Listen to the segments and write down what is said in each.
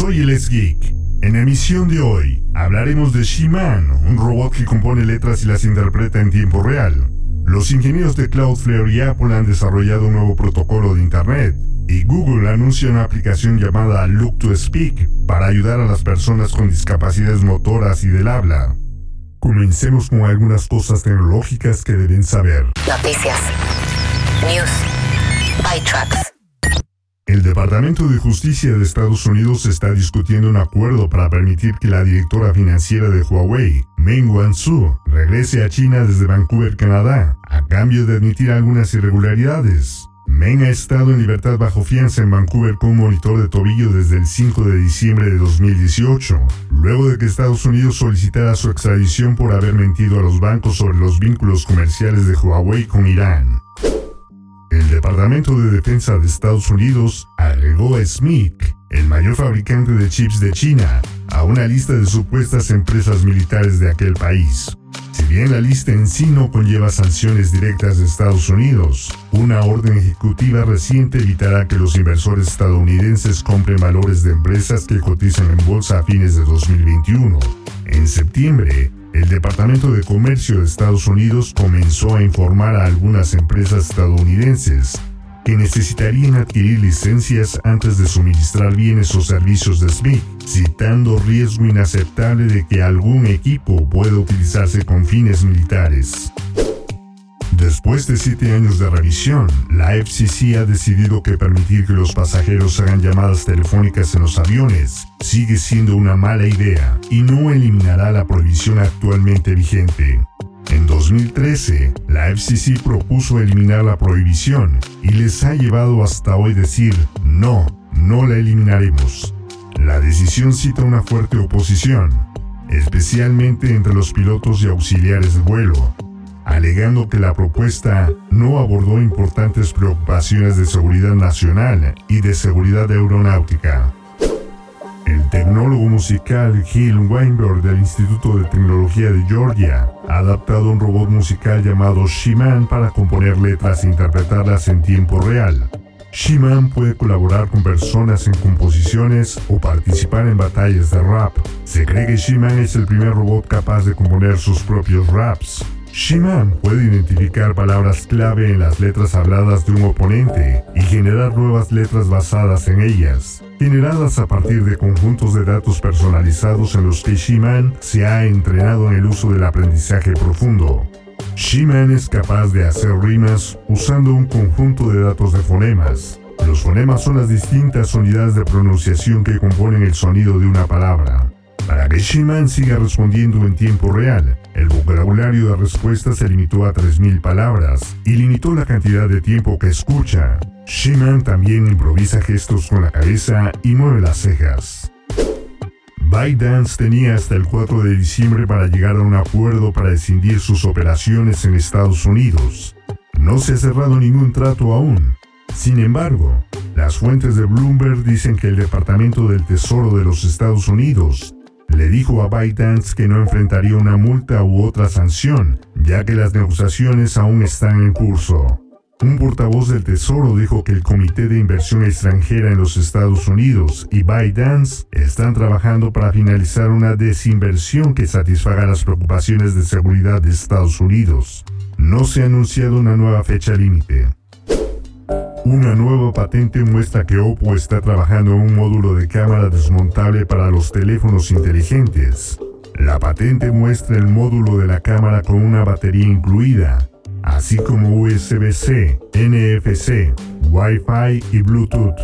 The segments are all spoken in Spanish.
Soy el Geek. En la emisión de hoy hablaremos de She-Man, un robot que compone letras y las interpreta en tiempo real. Los ingenieros de Cloudflare y Apple han desarrollado un nuevo protocolo de Internet. Y Google anuncia una aplicación llamada Look to Speak para ayudar a las personas con discapacidades motoras y del habla. Comencemos con algunas cosas tecnológicas que deben saber. Noticias. News. ByTrax. El Departamento de Justicia de Estados Unidos está discutiendo un acuerdo para permitir que la directora financiera de Huawei, Meng Wanzhou, regrese a China desde Vancouver, Canadá, a cambio de admitir algunas irregularidades. Meng ha estado en libertad bajo fianza en Vancouver con monitor de tobillo desde el 5 de diciembre de 2018, luego de que Estados Unidos solicitara su extradición por haber mentido a los bancos sobre los vínculos comerciales de Huawei con Irán. El Departamento de Defensa de Estados Unidos agregó a SMIC, el mayor fabricante de chips de China, a una lista de supuestas empresas militares de aquel país. Si bien la lista en sí no conlleva sanciones directas de Estados Unidos, una orden ejecutiva reciente evitará que los inversores estadounidenses compren valores de empresas que cotizan en bolsa a fines de 2021. En septiembre, el Departamento de Comercio de Estados Unidos comenzó a informar a algunas empresas estadounidenses que necesitarían adquirir licencias antes de suministrar bienes o servicios de SMIC, citando riesgo inaceptable de que algún equipo pueda utilizarse con fines militares. Después de siete años de revisión, la FCC ha decidido que permitir que los pasajeros hagan llamadas telefónicas en los aviones sigue siendo una mala idea y no eliminará la prohibición actualmente vigente. En 2013, la FCC propuso eliminar la prohibición y les ha llevado hasta hoy decir, no, no la eliminaremos. La decisión cita una fuerte oposición, especialmente entre los pilotos y auxiliares de vuelo, alegando que la propuesta no abordó importantes preocupaciones de seguridad nacional y de seguridad aeronáutica. El tecnólogo musical Gil Weinberg del Instituto de Tecnología de Georgia ha adaptado un robot musical llamado She-Man para componer letras e interpretarlas en tiempo real. She-Man puede colaborar con personas en composiciones o participar en batallas de rap. Se cree que She-Man es el primer robot capaz de componer sus propios raps. She-Man puede identificar palabras clave en las letras habladas de un oponente y generar nuevas letras basadas en ellas, generadas a partir de conjuntos de datos personalizados en los que She-Man se ha entrenado en el uso del aprendizaje profundo. She-Man es capaz de hacer rimas usando un conjunto de datos de fonemas. Los fonemas son las distintas unidades de pronunciación que componen el sonido de una palabra. Para que She-Man siga respondiendo en tiempo real, el vocabulario de respuesta se limitó a 3.000 palabras y limitó la cantidad de tiempo que escucha. She-Man también improvisa gestos con la cabeza y mueve las cejas. ByteDance tenía hasta el 4 de diciembre para llegar a un acuerdo para escindir sus operaciones en Estados Unidos. No se ha cerrado ningún trato aún. Sin embargo, las fuentes de Bloomberg dicen que el Departamento del Tesoro de los Estados Unidos le dijo a ByteDance que no enfrentaría una multa u otra sanción, ya que las negociaciones aún están en curso. Un portavoz del Tesoro dijo que el Comité de Inversión Extranjera en los Estados Unidos y ByteDance están trabajando para finalizar una desinversión que satisfaga las preocupaciones de seguridad de Estados Unidos. No se ha anunciado una nueva fecha límite. Una nueva patente muestra que Oppo está trabajando en un módulo de cámara desmontable para los teléfonos inteligentes. La patente muestra el módulo de la cámara con una batería incluida, así como USB-C, NFC, Wi-Fi y Bluetooth.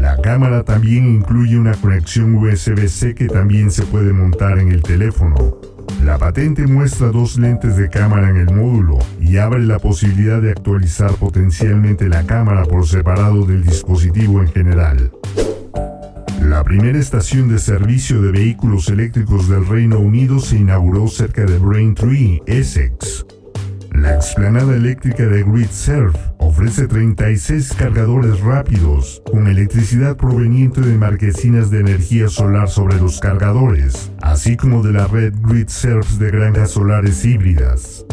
La cámara también incluye una conexión USB-C que también se puede montar en el teléfono. La patente muestra dos lentes de cámara en el módulo y abre la posibilidad de actualizar potencialmente la cámara por separado del dispositivo en general. La primera estación de servicio de vehículos eléctricos del Reino Unido se inauguró cerca de Braintree, Essex. La explanada eléctrica de GridServe ofrece 36 cargadores rápidos con electricidad proveniente de marquesinas de energía solar sobre los cargadores, así como de la red GridServe de granjas solares híbridas.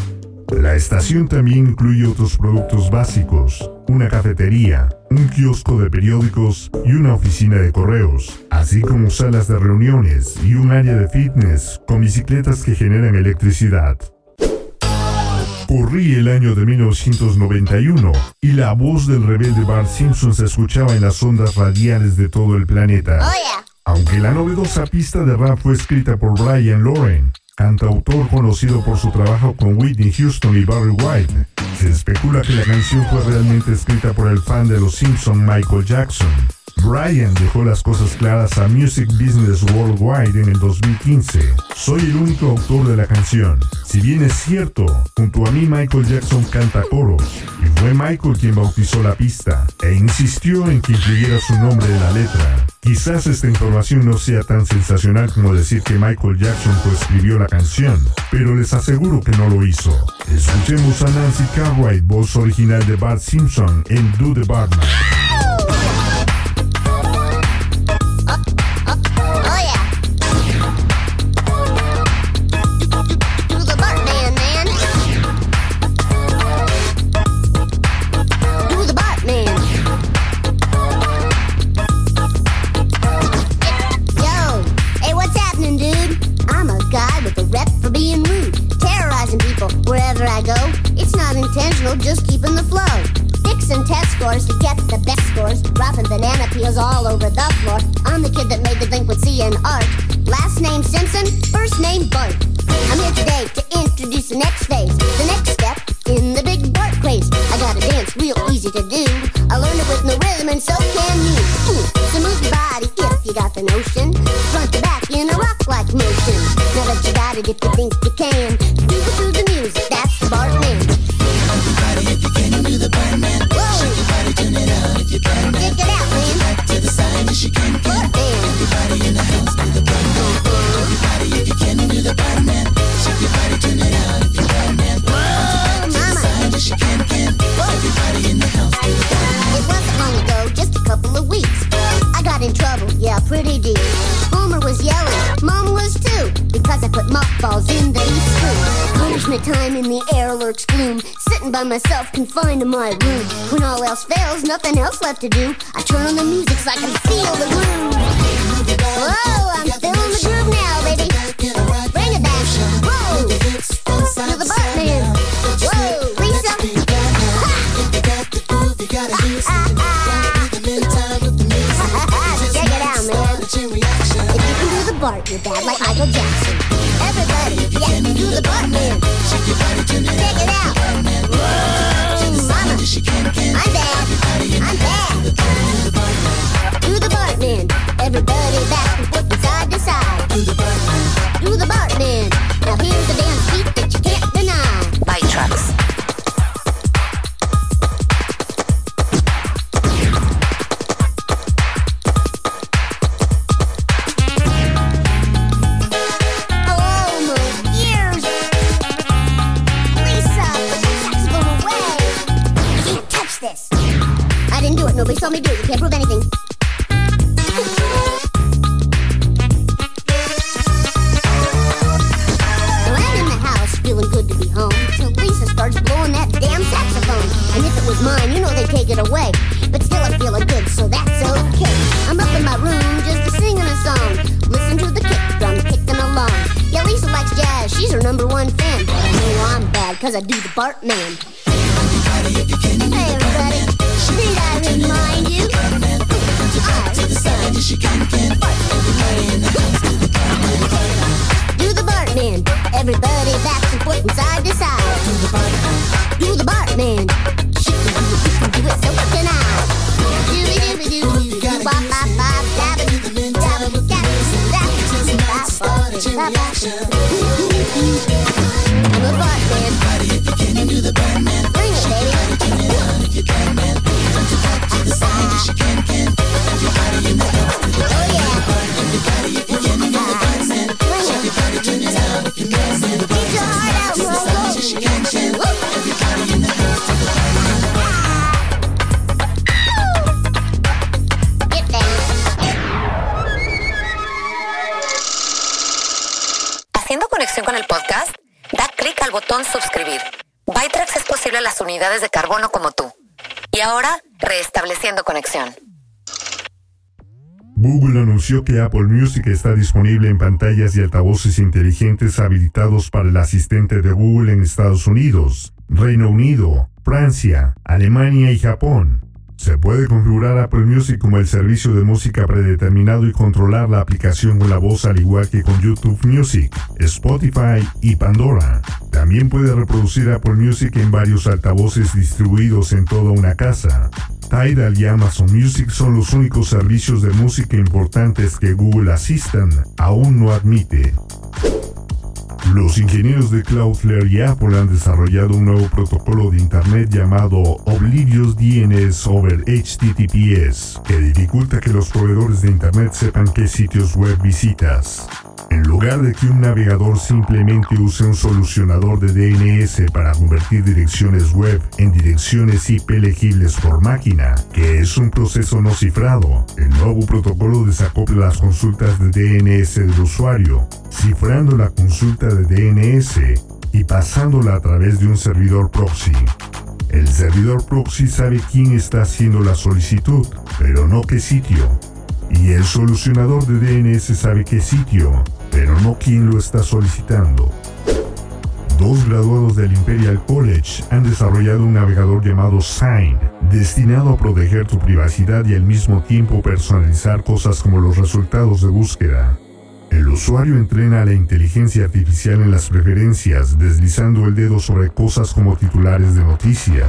La estación también incluye otros productos básicos, una cafetería, un kiosco de periódicos y una oficina de correos, así como salas de reuniones y un área de fitness con bicicletas que generan electricidad. Corría el año de 1991 y la voz del rebelde Bart Simpson se escuchaba en las ondas radiales de todo el planeta. Oh, Aunque la novedosa pista de rap fue escrita por Brian Loren, cantautor conocido por su trabajo con Whitney Houston y Barry White, se especula que la canción fue realmente escrita por el fan de los Simpson Michael Jackson. Brian dejó las cosas claras a Music Business Worldwide en el 2015. Soy el único autor de la canción. Si bien es cierto, junto a mí Michael Jackson canta coros, y fue Michael quien bautizó la pista, e insistió en que incluyera su nombre en la letra. Quizás esta información no sea tan sensacional como decir que Michael Jackson coescribió la canción, pero les aseguro que no lo hizo. Escuchemos a Nancy Cartwright, voz original de Bart Simpson en Do the Bartman. The notion. Front to back in a rock-like motion. Now that you got it, if you think you can, pretty deep. Homer was yelling, Mom was too, because I put mothballs in the screw. Punishment time in the air lurks gloom. Sitting by myself, confined to my room. When all else fails, nothing else left to do. I turn on the music so I can feel the groove. Whoa, I'm feeling can do the Bart, you're bad like Michael Jackson. Everybody, yeah, do the Bart, man. Check it out. Saw me do. You can't prove anything. I'm in the house, feeling good to be home. Lisa starts blowing that damn saxophone. And if it was mine, you know they'd take it away. But still, I'm feeling good, so that's okay. I'm up in my room just singing a song. Listen to the kick drum kicking along. Yeah, Lisa likes jazz, she's her number one fan. Know I'm bad, cause I do the Bart bang. Restableciendo conexión. Google anunció que Apple Music está disponible en pantallas y altavoces inteligentes habilitados para el asistente de Google en Estados Unidos, Reino Unido, Francia, Alemania y Japón. Se puede configurar Apple Music como el servicio de música predeterminado y controlar la aplicación con la voz al igual que con YouTube Music, Spotify y Pandora. También puede reproducir Apple Music en varios altavoces distribuidos en toda una casa. Tidal y Amazon Music son los únicos servicios de música importantes que Google Assistant aún no admite. Los ingenieros de Cloudflare y Apple han desarrollado un nuevo protocolo de Internet llamado Oblivious DNS over HTTPS, que dificulta que los proveedores de Internet sepan qué sitios web visitas. En lugar de que un navegador simplemente use un solucionador de DNS para convertir direcciones web en direcciones IP legibles por máquina, que es un proceso no cifrado, el nuevo protocolo desacopla las consultas de DNS del usuario, cifrando la consulta de DNS y pasándola a través de un servidor proxy. El servidor proxy sabe quién está haciendo la solicitud, pero no qué sitio. Y el solucionador de DNS sabe qué sitio, pero no quién lo está solicitando. Dos graduados del Imperial College han desarrollado un navegador llamado Sign, destinado a proteger tu privacidad y al mismo tiempo personalizar cosas como los resultados de búsqueda. El usuario entrena a la inteligencia artificial en las preferencias, deslizando el dedo sobre cosas como titulares de noticias.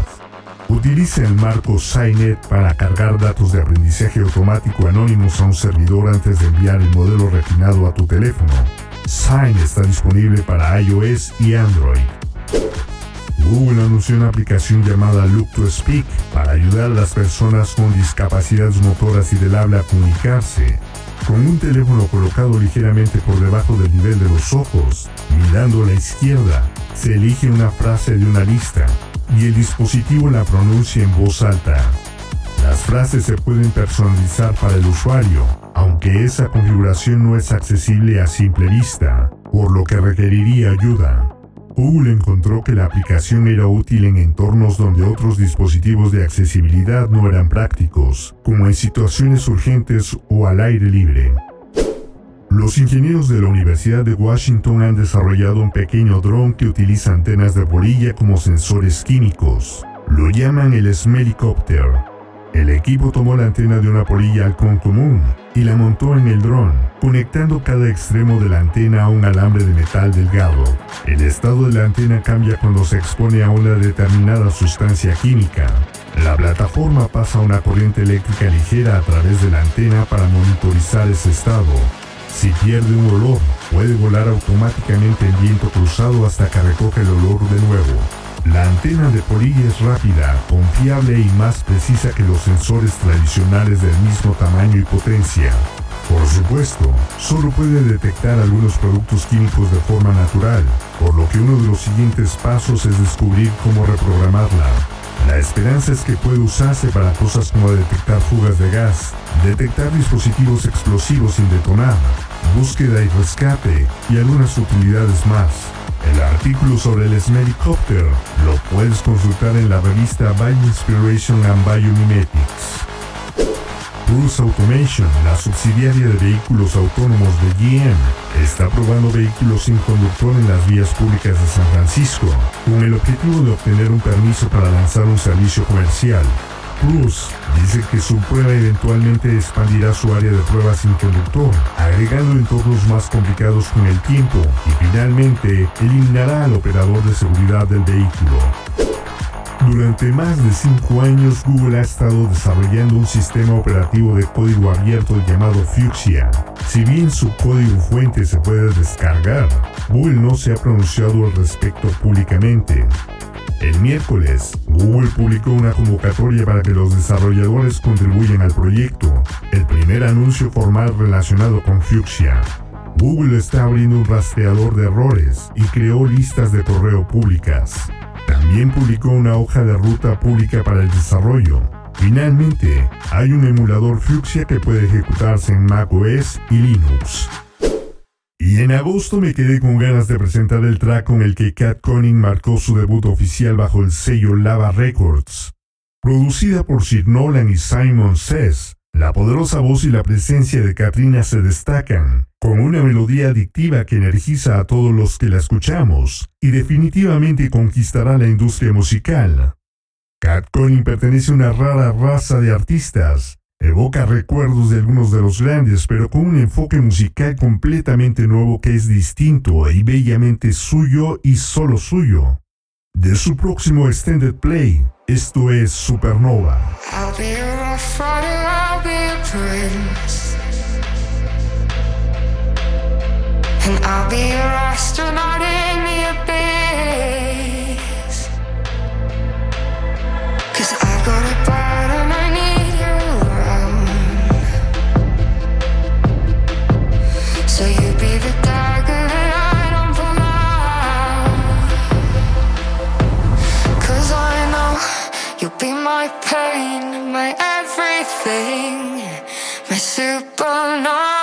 Utiliza el marco SciNet para cargar datos de aprendizaje automático anónimos a un servidor antes de enviar el modelo refinado a tu teléfono. Sign está disponible para iOS y Android. Google anunció una aplicación llamada Look to Speak para ayudar a las personas con discapacidades motoras y del habla a comunicarse. Con un teléfono colocado ligeramente por debajo del nivel de los ojos, mirando a la izquierda, se elige una frase de una lista y el dispositivo la pronuncia en voz alta. Las frases se pueden personalizar para el usuario, aunque esa configuración no es accesible a simple vista, por lo que requeriría ayuda. Google encontró que la aplicación era útil en entornos donde otros dispositivos de accesibilidad no eran prácticos, como en situaciones urgentes o al aire libre. Los ingenieros de la Universidad de Washington han desarrollado un pequeño dron que utiliza antenas de bolilla como sensores químicos. Lo llaman el Smellicopter. El equipo tomó la antena de una polilla halcón común y la montó en el dron, conectando cada extremo de la antena a un alambre de metal delgado. El estado de la antena cambia cuando se expone a una determinada sustancia química. La plataforma pasa una corriente eléctrica ligera a través de la antena para monitorizar ese estado. Si pierde un olor, puede volar automáticamente en viento cruzado hasta que recoge el olor de nuevo. La antena de polilla es rápida, confiable y más precisa que los sensores tradicionales del mismo tamaño y potencia. Por supuesto, solo puede detectar algunos productos químicos de forma natural, por lo que uno de los siguientes pasos es descubrir cómo reprogramarla. La esperanza es que puede usarse para cosas como detectar fugas de gas, detectar dispositivos explosivos sin detonar, búsqueda y rescate y algunas utilidades más. El artículo sobre el Smellicopter lo puedes consultar en la revista Bioinspiration and Biomimetics. Cruise Automation, la subsidiaria de vehículos autónomos de GM, está probando vehículos sin conductor en las vías públicas de San Francisco, con el objetivo de obtener un permiso para lanzar un servicio comercial. Cruise dice que su prueba eventualmente expandirá su área de pruebas sin conductor, agregando entornos más complicados con el tiempo y finalmente eliminará al operador de seguridad del vehículo. Durante más de cinco años, Google ha estado desarrollando un sistema operativo de código abierto llamado Fuchsia. Si bien su código fuente se puede descargar, Google no se ha pronunciado al respecto públicamente. El miércoles, Google publicó una convocatoria para que los desarrolladores contribuyan al proyecto, el primer anuncio formal relacionado con Fuchsia. Google está abriendo un rastreador de errores y creó listas de correo públicas. También publicó una hoja de ruta pública para el desarrollo. Finalmente, hay un emulador Fuchsia que puede ejecutarse en macOS y Linux. Y en agosto me quedé con ganas de presentar el track con el que Cat Conning marcó su debut oficial bajo el sello Lava Records. Producida por Sir Nolan y Simon Says, la poderosa voz y la presencia de Katrina se destacan, con una melodía adictiva que energiza a todos los que la escuchamos y definitivamente conquistará la industria musical. Cat Conning pertenece a una rara raza de artistas Evoca recuerdos de algunos de los grandes, pero con un enfoque musical completamente nuevo que es distinto y bellamente suyo y solo suyo. De su próximo extended play, esto es Supernova. Pain, my everything, my supernova.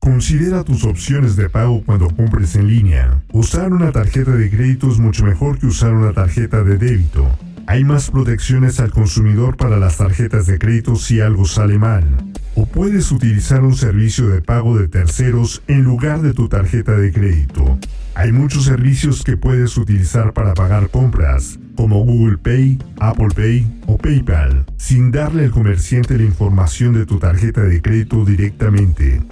Considera tus opciones de pago cuando compres en línea. Usar una tarjeta de crédito es mucho mejor que usar una tarjeta de débito. Hay más protecciones al consumidor para las tarjetas de crédito si algo sale mal. O puedes utilizar un servicio de pago de terceros en lugar de tu tarjeta de crédito. Hay muchos servicios que puedes utilizar para pagar compras, como Google Pay, Apple Pay o PayPal, sin darle al comerciante la información de tu tarjeta de crédito directamente.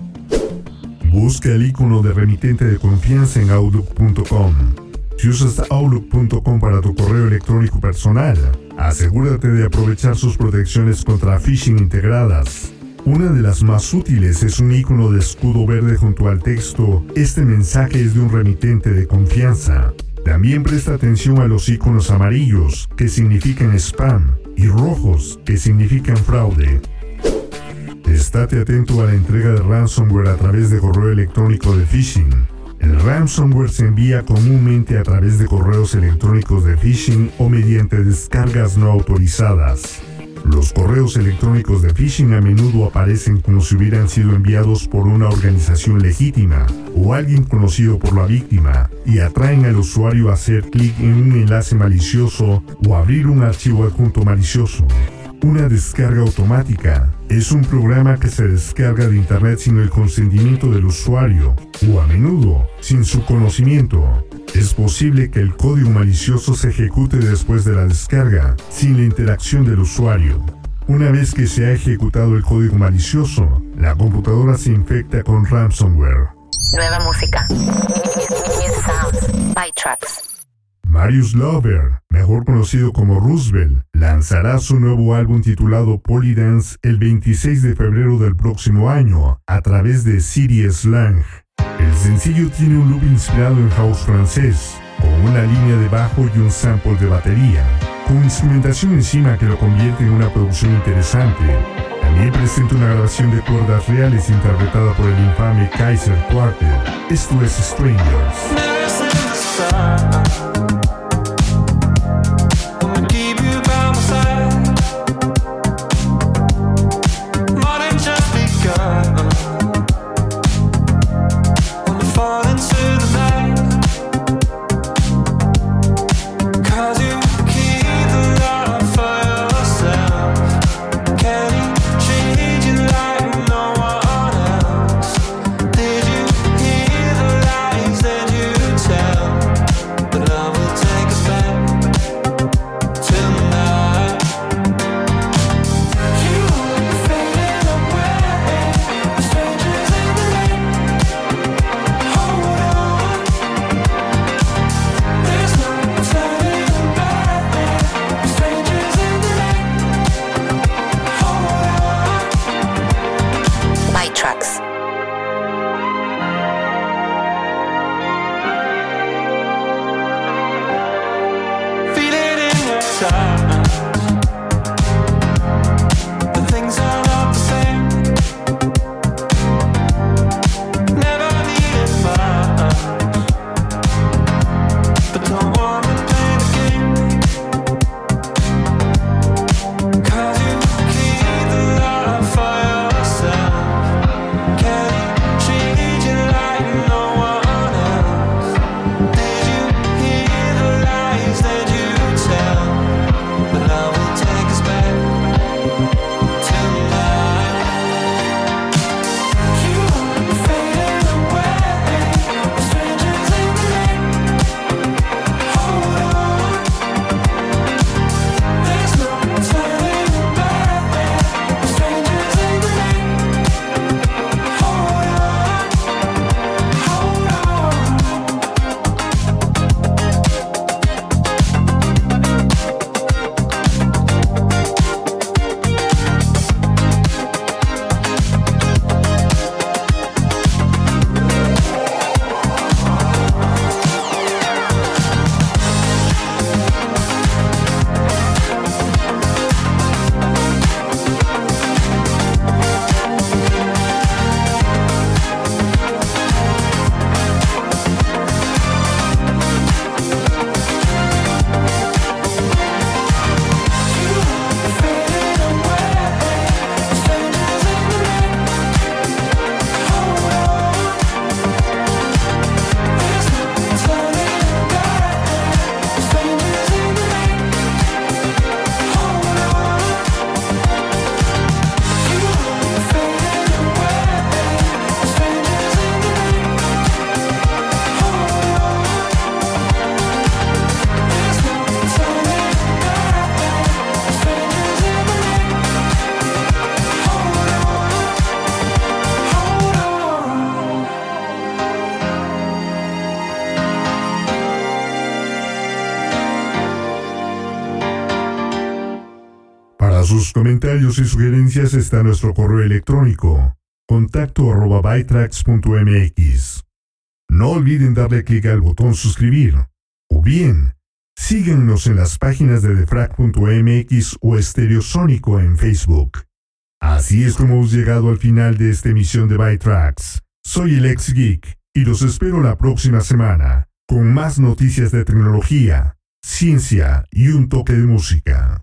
Busca el icono de remitente de confianza en Outlook.com. Si usas Outlook.com para tu correo electrónico personal, asegúrate de aprovechar sus protecciones contra phishing integradas. Una de las más útiles es un icono de escudo verde junto al texto Este mensaje es de un remitente de confianza. También presta atención a los iconos amarillos, que significan spam, y rojos, que significan fraude. Estate atento a la entrega de ransomware a través de correo electrónico de phishing. El ransomware se envía comúnmente a través de correos electrónicos de phishing o mediante descargas no autorizadas. Los correos electrónicos de phishing a menudo aparecen como si hubieran sido enviados por una organización legítima o alguien conocido por la víctima y atraen al usuario a hacer clic en un enlace malicioso o abrir un archivo adjunto malicioso. Una descarga automática es un programa que se descarga de Internet sin el consentimiento del usuario o a menudo sin su conocimiento. Es posible que el código malicioso se ejecute después de la descarga, sin la interacción del usuario. Una vez que se ha ejecutado el código malicioso, la computadora se infecta con ransomware. Nueva música. By. Marius Lover, mejor conocido como Roosevelt, lanzará su nuevo álbum titulado Polydance el 26 de febrero del próximo año a través de City Slang. El sencillo tiene un loop inspirado en house francés, con una línea de bajo y un sample de batería, con instrumentación encima que lo convierte en una producción interesante. También presenta una grabación de cuerdas reales interpretada por el infame Kaiser Quartet. Esto es Strangers. sun. sus comentarios y sugerencias está nuestro correo electrónico contacto arroba No olviden darle clic al botón suscribir, o bien, síguenos en las páginas de defrag.mx o Estereosónico en Facebook. Así es como hemos llegado al final de esta emisión de Bytracks. Soy el ex geek y los espero la próxima semana con más noticias de tecnología, ciencia y un toque de música.